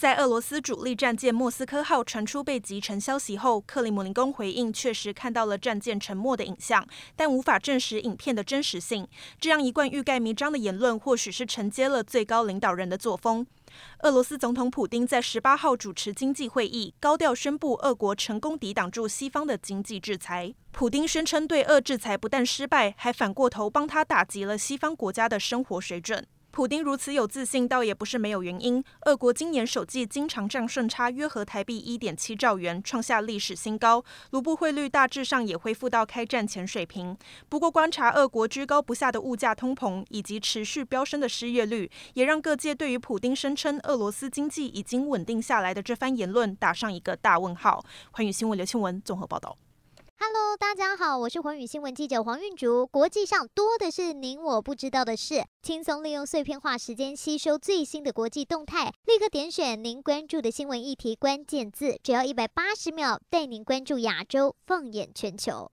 在俄罗斯主力战舰莫斯科号传出被击沉消息后，克里姆林宫回应，确实看到了战舰沉没的影像，但无法证实影片的真实性。这样一贯欲盖弥彰的言论，或许是承接了最高领导人的作风。俄罗斯总统普丁在十八号主持经济会议，高调宣布俄国成功抵挡住西方的经济制裁。普丁宣称，对俄制裁不但失败，还反过头帮他打击了西方国家的生活水准。普丁如此有自信，倒也不是没有原因。俄国今年首季经常账顺差约合台币一点七兆元，创下历史新高。卢布汇率大致上也恢复到开战前水平。不过，观察俄国居高不下的物价通膨以及持续飙升的失业率，也让各界对于普丁声称俄罗斯经济已经稳定下来的这番言论打上一个大问号。寰宇新闻刘庆文综合报道。Hello，大家好，我是寰宇新闻记者黄韵竹。国际上多的是您我不知道的事，轻松利用碎片化时间吸收最新的国际动态，立刻点选您关注的新闻议题关键字，只要一百八十秒，带您关注亚洲，放眼全球。